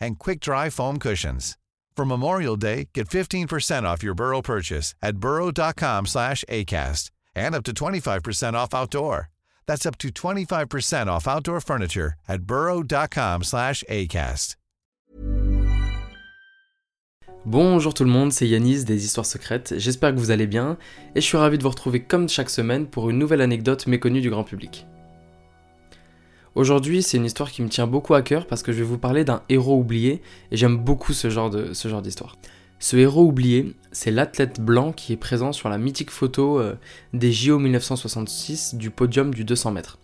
and quick-dry foam cushions. For Memorial Day, get 15% off your Burrow purchase at burrow.com slash ACAST and up to 25% off outdoor. That's up to 25% off outdoor furniture at burrow.com slash ACAST. Bonjour tout le monde, c'est Yanis des Histoires Secrètes, j'espère que vous allez bien et je suis ravi de vous retrouver comme chaque semaine pour une nouvelle anecdote méconnue du grand public. Aujourd'hui, c'est une histoire qui me tient beaucoup à cœur parce que je vais vous parler d'un héros oublié et j'aime beaucoup ce genre d'histoire. Ce héros oublié, c'est l'athlète blanc qui est présent sur la mythique photo euh, des JO 1966 du podium du 200 mètres.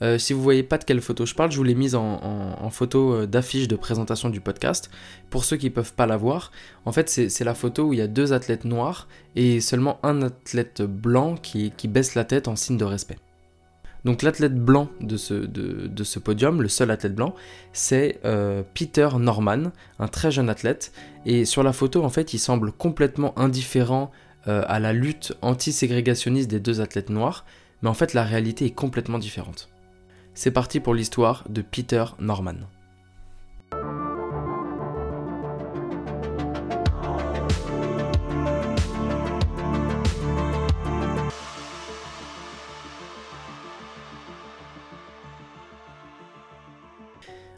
Euh, si vous voyez pas de quelle photo je parle, je vous l'ai mise en, photo euh, d'affiche de présentation du podcast. Pour ceux qui peuvent pas la voir, en fait c'est la photo où il y a deux athlètes noirs et seulement un athlète blanc qui, baisse la tête en signe de respect. Donc l'athlète blanc de ce, podium, le seul athlète blanc, c'est euh, Peter Norman, un très jeune athlète. Et sur la photo, en fait, il semble complètement indifférent à la lutte anti-ségrégationniste des deux athlètes noirs, mais en fait la réalité est complètement différente. C'est parti pour l'histoire de Peter Norman.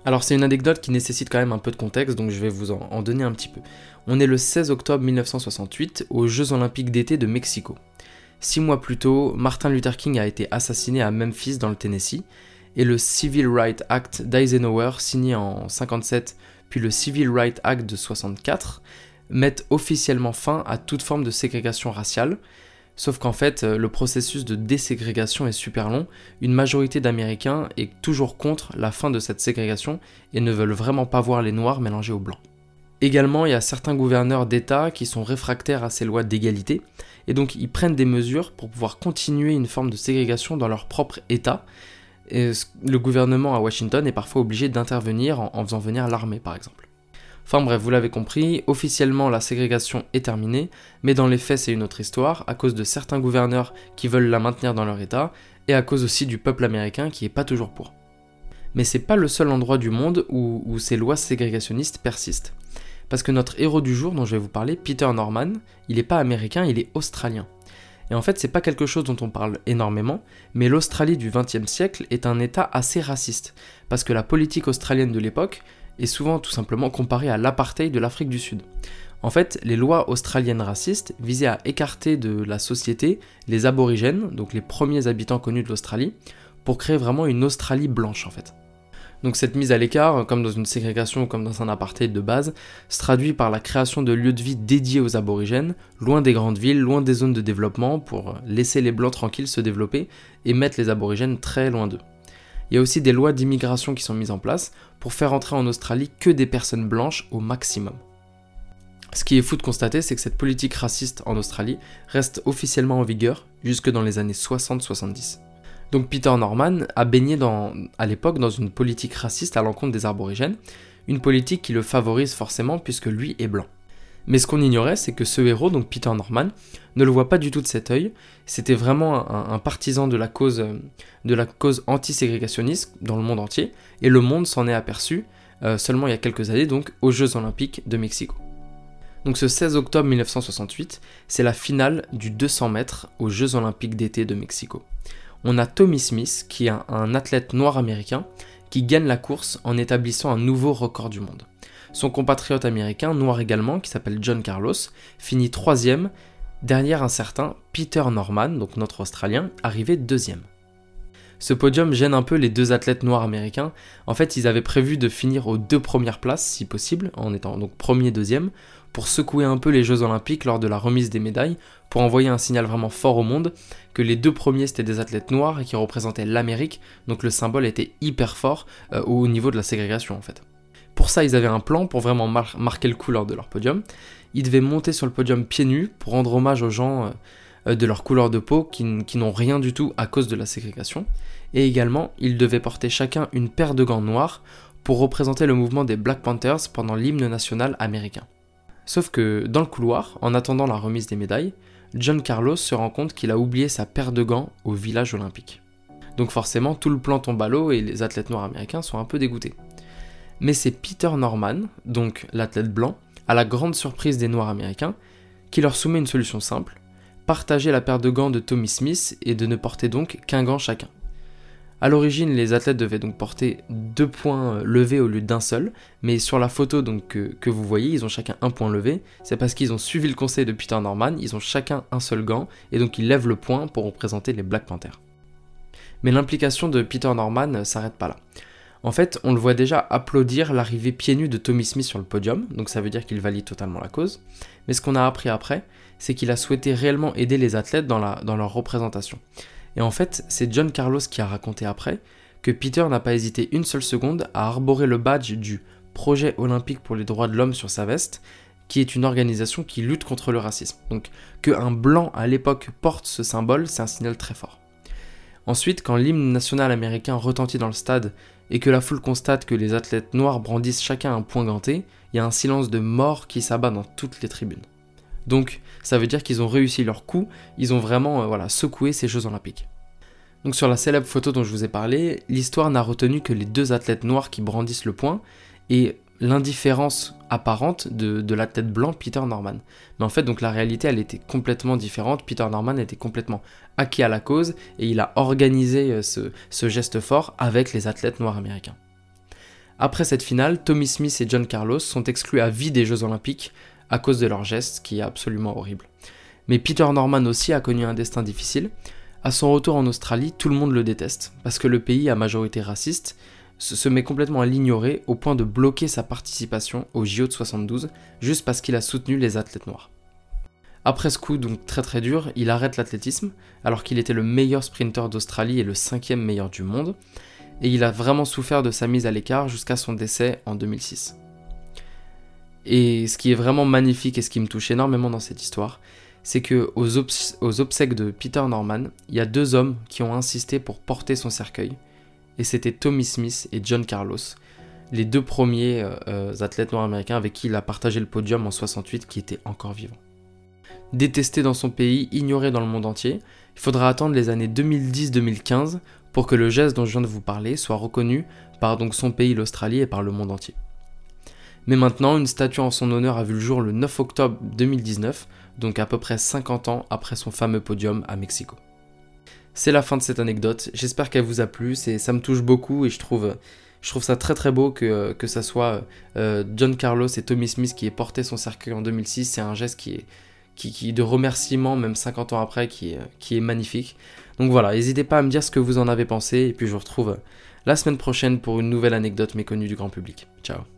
Alors c'est une anecdote qui nécessite quand même un peu de contexte, donc je vais vous en, donner un petit peu. On est le 16 octobre 1968 aux Jeux olympiques d'été de Mexico. Six mois plus tôt, Martin Luther King a été assassiné à Memphis dans le Tennessee, et le Civil Rights Act d'Eisenhower, signé en 57, puis le Civil Rights Act de 64, mettent officiellement fin à toute forme de ségrégation raciale. Sauf qu'en fait, euh, le processus de déségrégation est super long. Une majorité d'Américains est toujours contre la fin de cette ségrégation et ne veulent vraiment pas voir les Noirs mélangés aux Blancs. Également, il y a certains gouverneurs d'État qui sont réfractaires à ces lois d'égalité, et donc ils prennent des mesures pour pouvoir continuer une forme de ségrégation dans leur propre État, le gouvernement à Washington est parfois obligé d'intervenir en, faisant venir l'armée par exemple. Enfin bref, vous l'avez compris, officiellement la ségrégation est terminée, mais dans les faits c'est une autre histoire, à cause de certains gouverneurs qui veulent la maintenir dans leur état, et à cause aussi du peuple américain qui est pas toujours pour. Mais c'est pas le seul endroit du monde où, où ces lois ségrégationnistes persistent. Parce que notre héros du jour dont je vais vous parler, Peter Norman, il n'est pas américain, il est australien. Et en fait, c'est pas quelque chose dont on parle énormément, mais l'Australie du XXe siècle est un État assez raciste, parce que la politique australienne de l'époque est souvent tout simplement comparée à l'apartheid de l'Afrique du Sud. En fait, les lois australiennes racistes visaient à écarter de la société les aborigènes, donc les premiers habitants connus de l'Australie, pour créer vraiment une Australie blanche en fait. Donc cette mise à l'écart, comme dans une ségrégation ou comme dans un apartheid de base, se traduit par la création de lieux de vie dédiés aux aborigènes, loin des grandes villes, loin des zones de développement, pour laisser les blancs tranquilles se développer et mettre les aborigènes très loin d'eux. Il y a aussi des lois d'immigration qui sont mises en place pour faire entrer en Australie que des personnes blanches au maximum. Ce qui est fou de constater, c'est que cette politique raciste en Australie reste officiellement en vigueur jusque dans les années 60-70. Donc Peter Norman a baigné à l'époque dans une politique raciste à l'encontre des aborigènes, une politique qui le favorise forcément puisque lui est blanc. Mais ce qu'on ignorait, c'est que ce héros, donc Peter Norman, ne le voit pas du tout de cet œil. C'était vraiment un, partisan de la cause, de la cause anti-ségrégationniste dans le monde entier, et le monde s'en est aperçu euh, seulement il y a quelques années, donc aux Jeux Olympiques de Mexico. Donc ce 16 octobre 1968, c'est la finale du 200 mètres aux Jeux Olympiques d'été de Mexico on a Tommy Smith, qui est un, athlète noir américain, qui gagne la course en établissant un nouveau record du monde. Son compatriote américain, noir également, qui s'appelle John Carlos, finit troisième, derrière un certain Peter Norman, donc notre Australien, arrivé deuxième. Ce podium gêne un peu les deux athlètes noirs américains. En fait, ils avaient prévu de finir aux deux premières places, si possible, en étant donc premier et deuxième, pour secouer un peu les Jeux Olympiques lors de la remise des médailles, pour envoyer un signal vraiment fort au monde que les deux premiers c'était des athlètes noirs et qui représentaient l'Amérique, donc le symbole était hyper fort euh, au niveau de la ségrégation en fait. Pour ça, ils avaient un plan pour vraiment marquer le coup lors de leur podium. Ils devaient monter sur le podium pieds nus pour rendre hommage aux gens euh, de leur couleur de peau qui, n'ont rien du tout à cause de la ségrégation. Et également, ils devaient porter chacun une paire de gants noirs pour représenter le mouvement des Black Panthers pendant l'hymne national américain. Sauf que dans le couloir, en attendant la remise des médailles, John Carlos se rend compte qu'il a oublié sa paire de gants au village olympique. Donc forcément, tout le plan tombe à l'eau et les athlètes noirs américains sont un peu dégoûtés. Mais c'est Peter Norman, donc l'athlète blanc, à la grande surprise des noirs américains, qui leur soumet une solution simple, partager la paire de gants de Tommy Smith et de ne porter donc qu'un gant chacun. A l'origine, les athlètes devaient donc porter deux points levés au lieu d'un seul, mais sur la photo que, vous voyez, ils ont chacun un point levé. C'est parce qu'ils ont suivi le conseil de Peter Norman, ils ont chacun un seul gant, et donc ils lèvent le point pour représenter les Black Panthers. Mais l'implication de Peter Norman s'arrête pas là. En fait, on le voit déjà applaudir l'arrivée pieds nus de Tommy Smith sur le podium, donc ça veut dire qu'il valide totalement la cause. Mais ce qu'on a appris après, c'est qu'il a souhaité réellement aider les athlètes dans, leur représentation. Et en fait, c'est John Carlos qui a raconté après que Peter n'a pas hésité une seule seconde à arborer le badge du Projet olympique pour les droits de l'homme sur sa veste, qui est une organisation qui lutte contre le racisme. Donc que un blanc à l'époque porte ce symbole, c'est un signal très fort. Ensuite, quand l'hymne national américain retentit dans le stade et que la foule constate que les athlètes noirs brandissent chacun un point ganté, il y a un silence de mort qui s'abat dans toutes les tribunes. Donc ça veut dire qu'ils ont réussi leur coup, ils ont vraiment euh, secoué ces Jeux olympiques. Donc sur la célèbre photo dont je vous ai parlé, l'histoire n'a retenu que les deux athlètes noirs qui brandissent le point et l'indifférence apparente de, de l'athlète blanc Peter Norman. Mais en fait, donc la réalité, elle était complètement différente. Peter Norman était complètement acquis à la cause et il a organisé euh, ce, geste fort avec les athlètes noirs américains. Après cette finale, Tommy Smith et John Carlos sont exclus à vie des Jeux Olympiques à cause de leur geste qui est absolument horrible. Mais Peter Norman aussi a connu un destin difficile. À son retour en Australie, tout le monde le déteste, parce que le pays à majorité raciste se met complètement à l'ignorer au point de bloquer sa participation au JO de 72, juste parce qu'il a soutenu les athlètes noirs. Après ce coup donc très très dur, il arrête l'athlétisme, alors qu'il était le meilleur sprinter d'Australie et le cinquième meilleur du monde, et il a vraiment souffert de sa mise à l'écart jusqu'à son décès en 2006. Et ce qui est vraiment magnifique et ce qui me touche énormément dans cette histoire, c'est que aux, obsèques de Peter Norman, il y a deux hommes qui ont insisté pour porter son cercueil, et c'était Tommy Smith et John Carlos, les deux premiers euh, euh, athlètes noirs américains avec qui il a partagé le podium en 68 qui étaient encore vivants. Détesté dans son pays, ignoré dans le monde entier, il faudra attendre les années 2010-2015 pour que le geste dont je viens de vous parler soit reconnu par donc son pays l'Australie et par le monde entier. Mais maintenant, une statue en son honneur a vu le jour le 9 octobre 2019, donc à peu près 50 ans après son fameux podium à Mexico. C'est la fin de cette anecdote, j'espère qu'elle vous a plu, ça me touche beaucoup et je trouve, je trouve ça très très beau que, que ça soit euh, John Carlos et Tommy Smith qui aient porté son cercueil en 2006, c'est un geste qui est, qui, de remerciement, même 50 ans après, qui qui est magnifique. Donc voilà, n'hésitez pas à me dire ce que vous en avez pensé, et puis je vous retrouve la semaine prochaine pour une nouvelle anecdote méconnue du grand public. Ciao